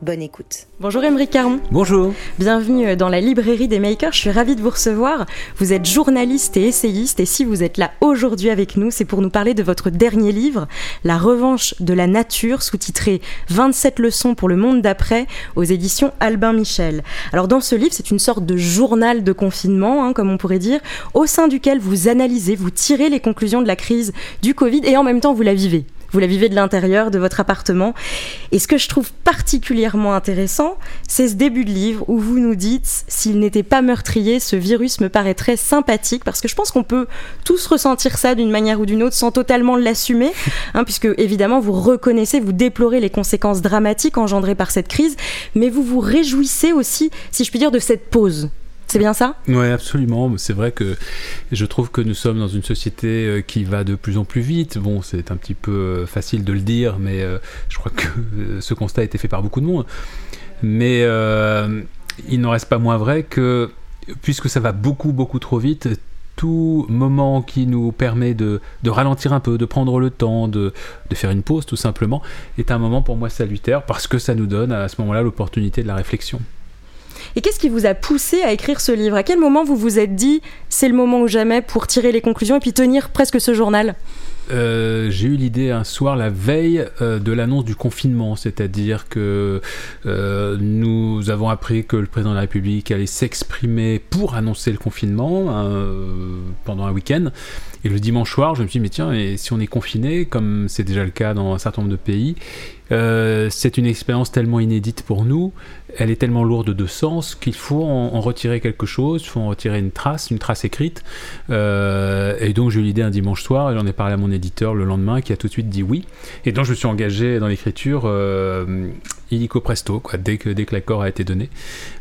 Bonne écoute. Bonjour Émeric Caron. Bonjour. Bienvenue dans la librairie des makers. Je suis ravie de vous recevoir. Vous êtes journaliste et essayiste et si vous êtes là aujourd'hui avec nous, c'est pour nous parler de votre dernier livre, La revanche de la nature, sous-titré 27 leçons pour le monde d'après aux éditions Albin Michel. Alors dans ce livre, c'est une sorte de journal de confinement, hein, comme on pourrait dire, au sein duquel vous analysez, vous tirez les conclusions de la crise du Covid et en même temps vous la vivez. Vous la vivez de l'intérieur de votre appartement. Et ce que je trouve particulièrement intéressant, c'est ce début de livre où vous nous dites, s'il n'était pas meurtrier, ce virus me paraîtrait sympathique, parce que je pense qu'on peut tous ressentir ça d'une manière ou d'une autre sans totalement l'assumer, hein, puisque évidemment vous reconnaissez, vous déplorez les conséquences dramatiques engendrées par cette crise, mais vous vous réjouissez aussi, si je puis dire, de cette pause c'est bien ça Oui, absolument. C'est vrai que je trouve que nous sommes dans une société euh, qui va de plus en plus vite. Bon, c'est un petit peu euh, facile de le dire, mais euh, je crois que ce constat a été fait par beaucoup de monde. Mais il n'en reste pas moins vrai que, puisque ça va beaucoup, beaucoup trop vite, tout moment qui nous permet de, ralentir un peu, de prendre le temps, de, de, faire une pause tout simplement, est un moment pour moi salutaire parce que ça nous donne à ce moment-là l'opportunité de la réflexion. Et qu'est-ce qui vous a poussé à écrire ce livre? À quel moment vous vous êtes dit c'est le moment ou jamais pour tirer les conclusions et puis tenir presque ce journal? Euh, j'ai eu l'idée un soir, la veille euh, de l'annonce du confinement, c'est-à-dire que euh, nous avons appris que le président de la République allait s'exprimer pour annoncer le confinement pendant un week-end. Et le dimanche soir, je me suis dit, mais tiens, et si on est confiné, comme c'est déjà le cas dans un certain nombre de pays, c'est une expérience tellement inédite pour nous elle est tellement lourde de sens qu'il faut en, retirer quelque chose, il faut en retirer une trace, une trace écrite. Et donc j'ai eu l'idée un dimanche soir, j'en ai parlé à mon éditeur le lendemain, qui a tout de suite dit oui. Et donc je me suis engagé dans l'écriture euh, illico presto, quoi, dès que, dès que l'accord a été donné.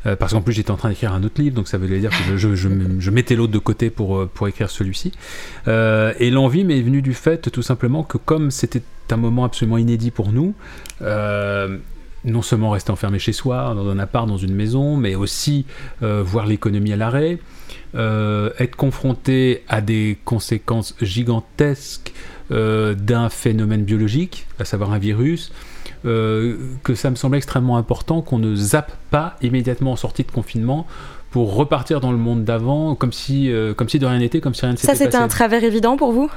Euh, parce qu'en plus j'étais en train d'écrire un autre livre, donc ça veut dire que je, mettais l'autre de côté pour, pour écrire celui-ci. et l'envie m'est venue du fait tout simplement que comme c'était un moment absolument inédit pour nous, non seulement rester enfermé chez soi, dans un appart, dans une maison, mais aussi euh, voir l'économie à l'arrêt, euh, être confronté à des conséquences gigantesques euh, d'un phénomène biologique, à savoir un virus, que ça me semble extrêmement important qu'on ne zappe pas immédiatement en sortie de confinement pour repartir dans le monde d'avant, comme si, comme si de rien n'était, comme si rien ne s'était passé. Ça, c'était un travers évident pour vous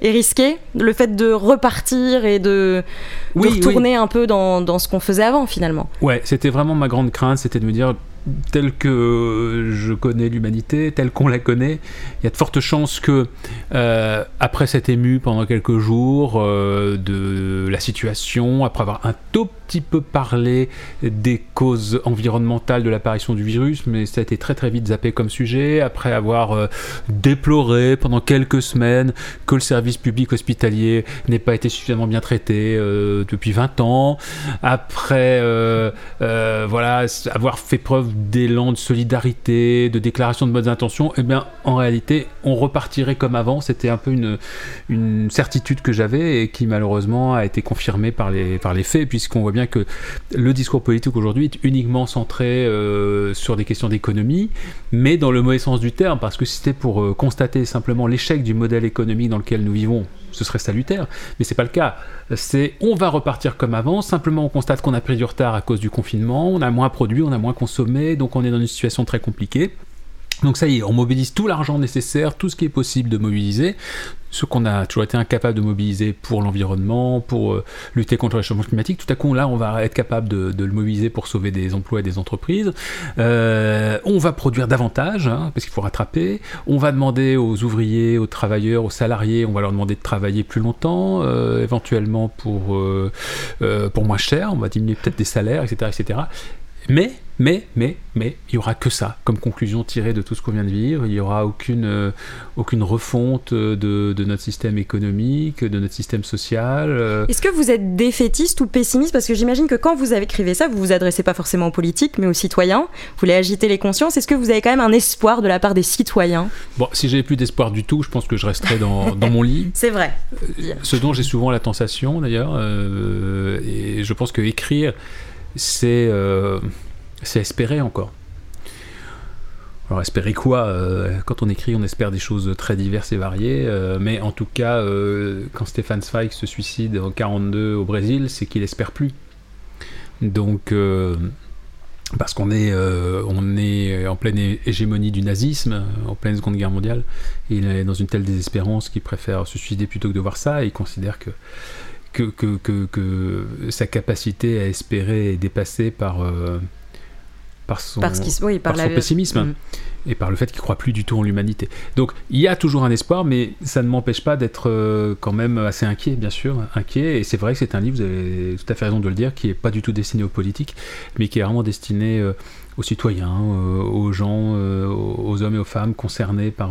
et risqué le fait de repartir et de, retourner un peu dans, dans ce qu'on faisait avant finalement? Ouais, c'était vraiment ma grande crainte, c'était de me dire tel que je connais l'humanité, telle qu'on la connaît, il y a de fortes chances que, euh, après cet ému pendant quelques jours euh, de la situation, après avoir un tout petit peu parlé des causes environnementales de l'apparition du virus, mais ça a été très très vite zappé comme sujet, après avoir euh, déploré pendant quelques semaines que le service public hospitalier n'ait pas été suffisamment bien traité depuis 20 ans, après voilà, avoir fait preuve d'élan de solidarité, de déclaration de bonnes intentions, eh bien, en réalité, on repartirait comme avant. C'était un peu une, certitude que j'avais et qui malheureusement a été confirmée par les, par les faits, puisqu'on voit bien que le discours politique aujourd'hui est uniquement centré euh, sur des questions d'économie, mais dans le mauvais sens du terme, parce que c'était pour euh, constater simplement l'échec du modèle économique dans lequel nous vivons, ce serait salutaire, mais c'est pas le cas. C'est on va repartir comme avant, simplement on constate qu'on a pris du retard à cause du confinement, on a moins produit, on a moins consommé, donc on est dans une situation très compliquée. Donc ça y est, on mobilise tout l'argent nécessaire, tout ce qui est possible de mobiliser ce qu'on a toujours été incapable de mobiliser pour l'environnement, pour euh, lutter contre le changement climatique, tout à coup là on va être capable de, le mobiliser pour sauver des emplois et des entreprises. Euh, on va produire davantage hein, parce qu'il faut rattraper. On va demander aux ouvriers, aux travailleurs, aux salariés, on va leur demander de travailler plus longtemps, euh, éventuellement pour pour moins cher. On va diminuer peut-être des salaires, etc., etc. mais mais, mais, mais, il y aura que ça comme conclusion tirée de tout ce qu'on vient de vivre. Il n'y aura aucune, euh, aucune refonte de, de, notre système économique, de notre système social. Euh. Est-ce que vous êtes défaitiste ou pessimiste? Parce que j'imagine que quand vous écrivez ça, vous vous adressez pas forcément aux politiques, mais aux citoyens. Vous voulez agiter les consciences. Est-ce que vous avez quand même un espoir de la part des citoyens? Bon, si j'avais plus d'espoir du tout, je pense que je resterais dans, dans mon lit. C'est vrai. Euh, ce dont j'ai souvent la tentation, d'ailleurs. et je pense que écrire, c'est c'est espérer encore. Alors espérer quoi euh, Quand on écrit, on espère des choses très diverses et variées, euh, mais en tout cas, euh, quand Stéphane Zweig se suicide en 42 au Brésil, c'est qu'il espère plus. Donc, parce qu'on est, on est en pleine hégémonie du nazisme, en pleine Seconde Guerre mondiale, il est dans une telle désespérance qu'il préfère se suicider plutôt que de voir ça, et il considère que que, que, que, sa capacité à espérer est dépassée par par son, pessimisme mm. et par le fait qu'il croit plus du tout en l'humanité. Donc il y a toujours un espoir, mais ça ne m'empêche pas d'être euh, quand même assez inquiet, bien sûr, inquiet. Et c'est vrai que c'est un livre, vous avez tout à fait raison de le dire, qui est pas du tout destiné aux politiques, mais qui est vraiment destiné euh, aux citoyens, euh, aux gens, aux hommes et aux femmes concernés par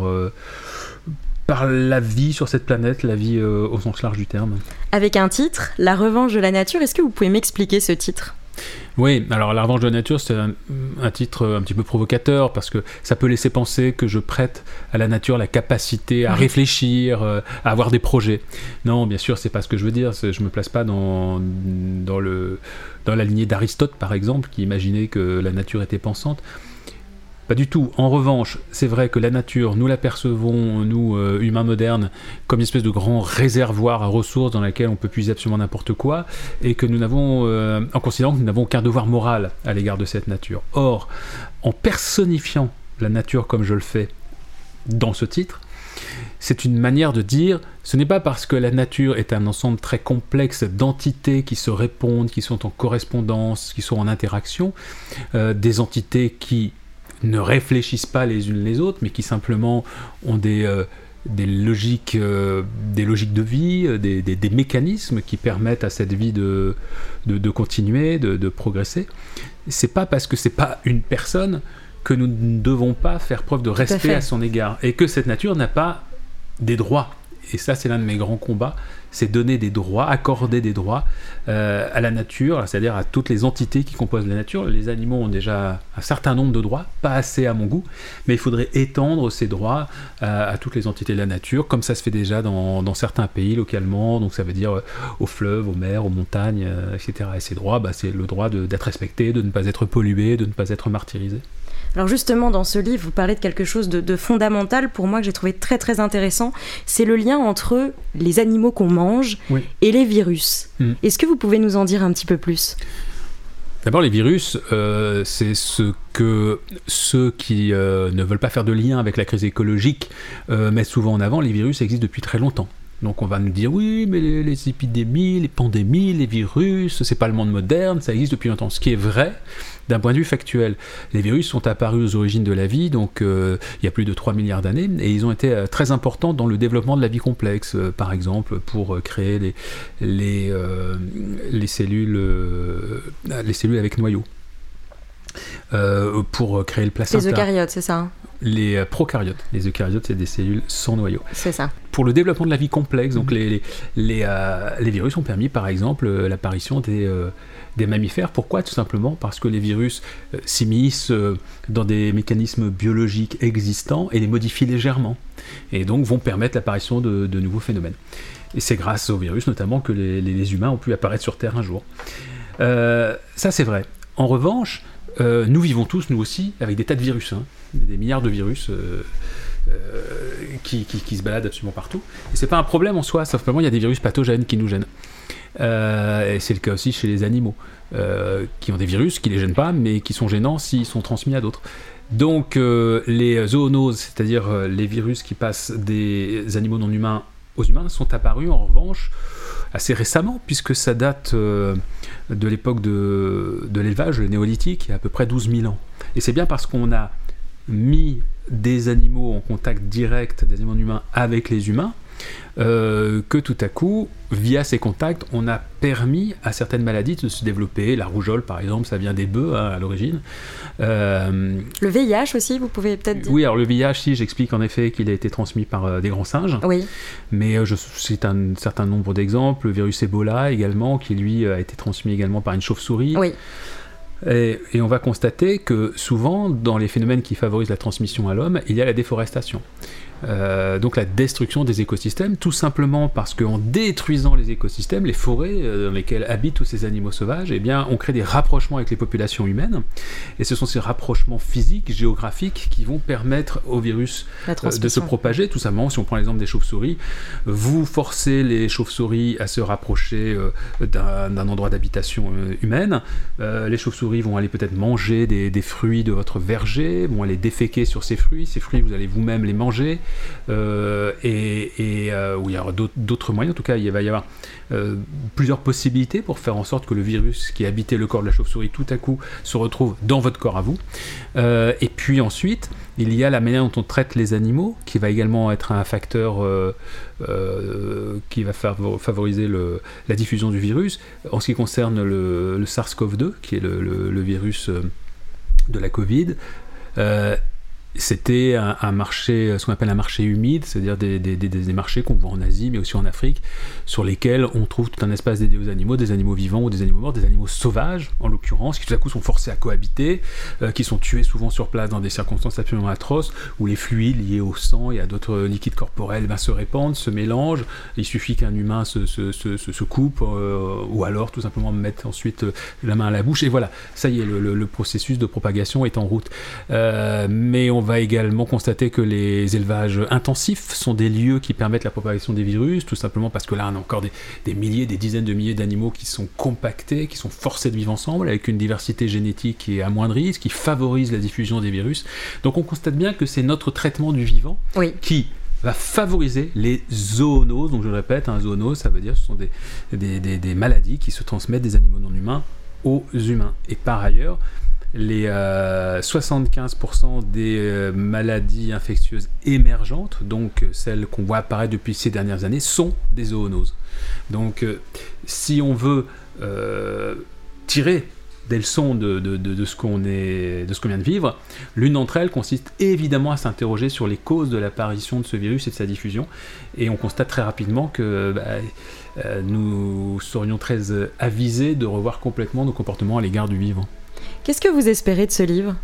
par la vie sur cette planète, la vie au sens large du terme. Avec un titre, La revanche de la nature, est-ce que vous pouvez m'expliquer ce titre? Oui, alors La revanche de la nature, c'est un, titre un petit peu provocateur parce que ça peut laisser penser que je prête à la nature la capacité à réfléchir, euh, à avoir des projets. Non, bien sûr, c'est pas ce que je veux dire. Je me place pas dans, dans, le, dans la lignée d'Aristote, par exemple, qui imaginait que la nature était pensante. Pas du tout. En revanche, c'est vrai que la nature, nous la percevons, nous, euh, humains modernes, comme une espèce de grand réservoir à ressources dans lequel on peut puiser absolument n'importe quoi, et que nous n'avons, euh, en considérant que nous n'avons aucun devoir moral à l'égard de cette nature. Or, en personnifiant la nature comme je le fais dans ce titre, c'est une manière de dire ce n'est pas parce que la nature est un ensemble très complexe d'entités qui se répondent, qui sont en correspondance, qui sont en interaction, euh, des entités qui ne réfléchissent pas les unes les autres, mais qui simplement ont des, euh, des, logiques, euh, des logiques de vie, euh, des, des, mécanismes qui permettent à cette vie de, de, continuer, de, de progresser. C'est pas parce que c'est pas une personne que nous ne devons pas faire preuve de respect à, à son égard et que cette nature n'a pas des droits. Et ça, c'est l'un de mes grands combats, c'est donner des droits, accorder des droits euh, à la nature, c'est-à-dire à toutes les entités qui composent la nature. Les animaux ont déjà un certain nombre de droits, pas assez à mon goût, mais il faudrait étendre ces droits euh, à toutes les entités de la nature, comme ça se fait déjà dans, certains pays localement, donc ça veut dire euh, aux fleuves, aux mers, aux montagnes, etc. Et ces droits, bah, c'est le droit d'être respecté, de ne pas être pollué, de ne pas être martyrisé. Alors justement, dans ce livre, vous parlez de quelque chose de, fondamental pour moi que j'ai trouvé très très intéressant. C'est le lien entre les animaux qu'on mange et les virus. Mm. Est-ce que vous pouvez nous en dire un petit peu plus? D'abord, les virus, euh, c'est ce que ceux qui euh, ne veulent pas faire de lien avec la crise écologique euh, mettent souvent en avant. Les virus existent depuis très longtemps. Donc on va nous dire oui, mais les, épidémies, les pandémies, les virus, c'est pas le monde moderne, ça existe depuis longtemps. Ce qui est vrai, d'un point de vue factuel. Les virus sont apparus aux origines de la vie, donc euh, il y a plus de 3 milliards d'années, et ils ont été euh, très importants dans le développement de la vie complexe, euh, par exemple pour créer les, les, les, cellules, les cellules avec noyau. pour créer le placenta. Les eucaryotes, c'est ça hein Les prokaryotes. Les eucaryotes, c'est des cellules sans noyau. C'est ça. Pour le développement de la vie complexe, donc les, les, les, virus ont permis, par exemple, l'apparition des des mammifères. Pourquoi? Tout simplement parce que les virus euh, s'immiscent euh, dans des mécanismes biologiques existants et les modifient légèrement, et donc vont permettre l'apparition de, nouveaux phénomènes. Et c'est grâce aux virus notamment que les, humains ont pu apparaître sur Terre un jour. Euh, ça c'est vrai. En revanche, nous vivons tous, nous aussi, avec des tas de virus, hein. des milliards de virus. qui, qui, se baladent absolument partout. Et c'est pas un problème en soi, simplement il y a des virus pathogènes qui nous gênent. Euh, et c'est le cas aussi chez les animaux, euh, qui ont des virus qui les gênent pas, mais qui sont gênants s'ils sont transmis à d'autres. Donc euh, les zoonoses, c'est-à-dire les virus qui passent des animaux non humains aux humains, sont apparus en revanche assez récemment, puisque ça date de l'époque de, de l'élevage, le néolithique, il y a à peu près 12 000 ans. Et c'est bien parce qu'on a mis des animaux en contact direct, des animaux humains, avec les humains, euh, que tout à coup, via ces contacts, on a permis à certaines maladies de se développer. La rougeole, par exemple, ça vient des bœufs hein, à l'origine. Euh, le VIH aussi, vous pouvez peut-être dire Oui, alors le VIH, si, j'explique en effet qu'il a été transmis par euh, des grands singes. Oui. Mais je cite un certain nombre d'exemples. Le virus Ebola également, qui lui a été transmis également par une chauve-souris. Oui. Et, et, on va constater que souvent, dans les phénomènes qui favorisent la transmission à l'homme, il y a la déforestation. Euh, donc la destruction des écosystèmes, tout simplement parce qu'en détruisant les écosystèmes, les forêts euh, dans lesquelles habitent tous ces animaux sauvages, eh bien, on crée des rapprochements avec les populations humaines. Et ce sont ces rapprochements physiques, géographiques, qui vont permettre au virus euh, de se propager. Tout simplement, si on prend l'exemple des chauves-souris, vous forcez les chauves-souris à se rapprocher d'un endroit d'habitation humaine. les chauves-souris vont aller peut-être manger des, des fruits de votre verger, vont aller déféquer sur ces fruits. Ces fruits, vous allez vous-même les manger. Euh, et, euh, où il y aura d'autres moyens. En tout cas, il va y avoir euh, plusieurs possibilités pour faire en sorte que le virus qui habitait le corps de la chauve-souris tout à coup se retrouve dans votre corps à vous. et puis ensuite, il y a la manière dont on traite les animaux, qui va également être un facteur qui va favoriser la diffusion du virus. En ce qui concerne le, SARS-CoV-2, qui est le, virus de la Covid, c'était un, marché, ce qu'on appelle un marché humide, c'est-à-dire des, des, des, marchés qu'on voit en Asie, mais aussi en Afrique, sur lesquels on trouve tout un espace dédié aux animaux, des animaux vivants ou des animaux morts, des animaux sauvages, en l'occurrence, qui tout à coup sont forcés à cohabiter, euh, qui sont tués souvent sur place dans des circonstances absolument atroces, où les fluides liés au sang et à d'autres liquides corporels ben, se répandent, se mélangent. Il suffit qu'un humain se, se, se, coupe, euh, ou alors tout simplement mettre ensuite euh, la main à la bouche, et voilà, ça y est, le, le, processus de propagation est en route. mais on va également constater que les élevages intensifs sont des lieux qui permettent la propagation des virus, tout simplement parce que là, on a encore des, milliers, des dizaines de milliers d'animaux qui sont compactés, qui sont forcés de vivre ensemble, avec une diversité génétique qui est amoindrie, ce qui favorise la diffusion des virus. Donc on constate bien que c'est notre traitement du vivant qui va favoriser les zoonoses. Donc je le répète, un zoonose, ça veut dire que ce sont des, des, des maladies qui se transmettent des animaux non humains aux humains. Et par ailleurs, les 75% euh, des euh, maladies infectieuses émergentes, donc euh, celles qu'on voit apparaître depuis ces dernières années, sont des zoonoses. Donc si on veut tirer des leçons de, ce qu'on vient de vivre. L'une d'entre elles consiste évidemment à s'interroger sur les causes de l'apparition de ce virus et de sa diffusion. Et on constate très rapidement que bah, nous serions très avisés de revoir complètement nos comportements à l'égard du vivant. Qu'est-ce que vous espérez de ce livre?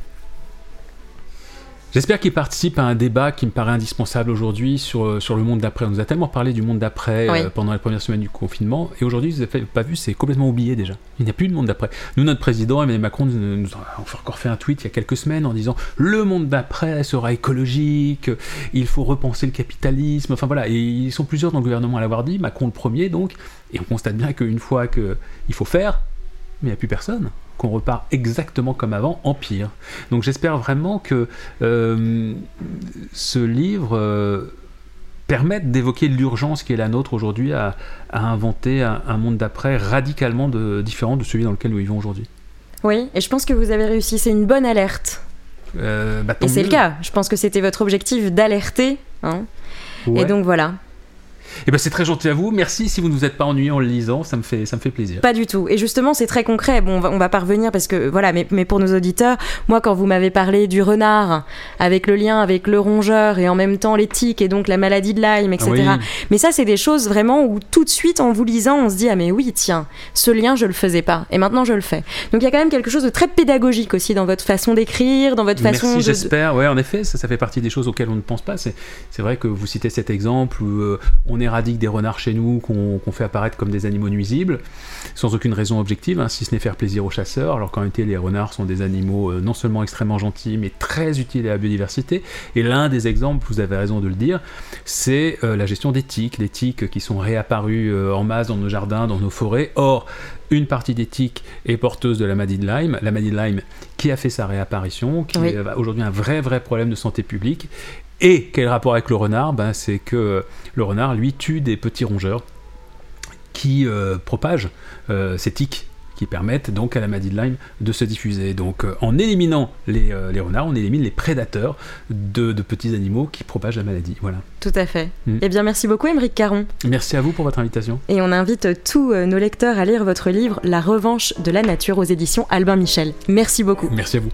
J'espère qu'il participe à un débat qui me paraît indispensable aujourd'hui sur, euh, sur le monde d'après. On nous a tellement parlé du monde d'après euh, pendant la première semaine du confinement, et aujourd'hui, vous n'avez pas vu, c'est complètement oublié déjà. Il n'y a plus de monde d'après. Nous, notre président, Emmanuel Macron, nous a encore fait un tweet il y a quelques semaines en disant le monde d'après sera écologique, il faut repenser le capitalisme. Enfin voilà, et ils sont plusieurs dans le gouvernement à l'avoir dit, Macron le premier donc, et on constate bien qu'une fois qu'il faut faire, mais il n'y a plus personne qu'on repart exactement comme avant, en pire. Donc j'espère vraiment que euh, ce livre euh, permette d'évoquer l'urgence qui est la nôtre aujourd'hui à, inventer un, monde d'après radicalement de, différent de celui dans lequel nous vivons aujourd'hui. Oui, et je pense que vous avez réussi, c'est une bonne alerte. Euh, bah, et c'est le cas, je pense que c'était votre objectif d'alerter. Hein. Et donc voilà, eh ben c'est très gentil à vous. Merci si vous ne vous êtes pas ennuyé en le lisant, ça me fait ça me fait plaisir. Pas du tout. Et justement, c'est très concret. Bon, on va, on va pas revenir parce que voilà, mais, mais pour nos auditeurs, moi quand vous m'avez parlé du renard avec le lien avec le rongeur et en même temps l'éthique et donc la maladie de Lyme, etc. Mais ça, c'est des choses vraiment où tout de suite en vous lisant, on se dit ah mais oui tiens, ce lien je le faisais pas et maintenant je le fais. Donc il y a quand même quelque chose de très pédagogique aussi dans votre façon d'écrire, dans votre façon. Merci, j'espère. Ouais, en effet, ça, ça fait partie des choses auxquelles on ne pense pas. C'est vrai que vous citez cet exemple où euh, on est éradique des renards chez nous qu'on fait apparaître comme des animaux nuisibles, sans aucune raison objective, hein, si ce n'est faire plaisir aux chasseurs, alors qu'en réalité les renards sont des animaux euh, non seulement extrêmement gentils, mais très utiles à la biodiversité. Et l'un des exemples, vous avez raison de le dire, c'est euh, la gestion des tiques, les tiques qui sont réapparues euh, en masse dans nos jardins, dans nos forêts. Or, une partie des tiques est porteuse de la maladie de Lyme, la maladie de Lyme qui a fait sa réapparition, qui est aujourd'hui un vrai vrai problème de santé publique. Et quel rapport avec le renard ben, C'est que le renard, lui, tue des petits rongeurs qui euh, propagent euh, ces tiques qui permettent donc à la maladie de Lyme de se diffuser. Donc euh, en éliminant les, les, renards, on élimine les prédateurs de, de, petits animaux qui propagent la maladie. Voilà. Tout à fait. Mm. Eh bien merci beaucoup Émeric Caron. Merci à vous pour votre invitation. Et on invite tous nos lecteurs à lire votre livre La revanche de la nature aux éditions Albin Michel. Merci beaucoup. Merci à vous.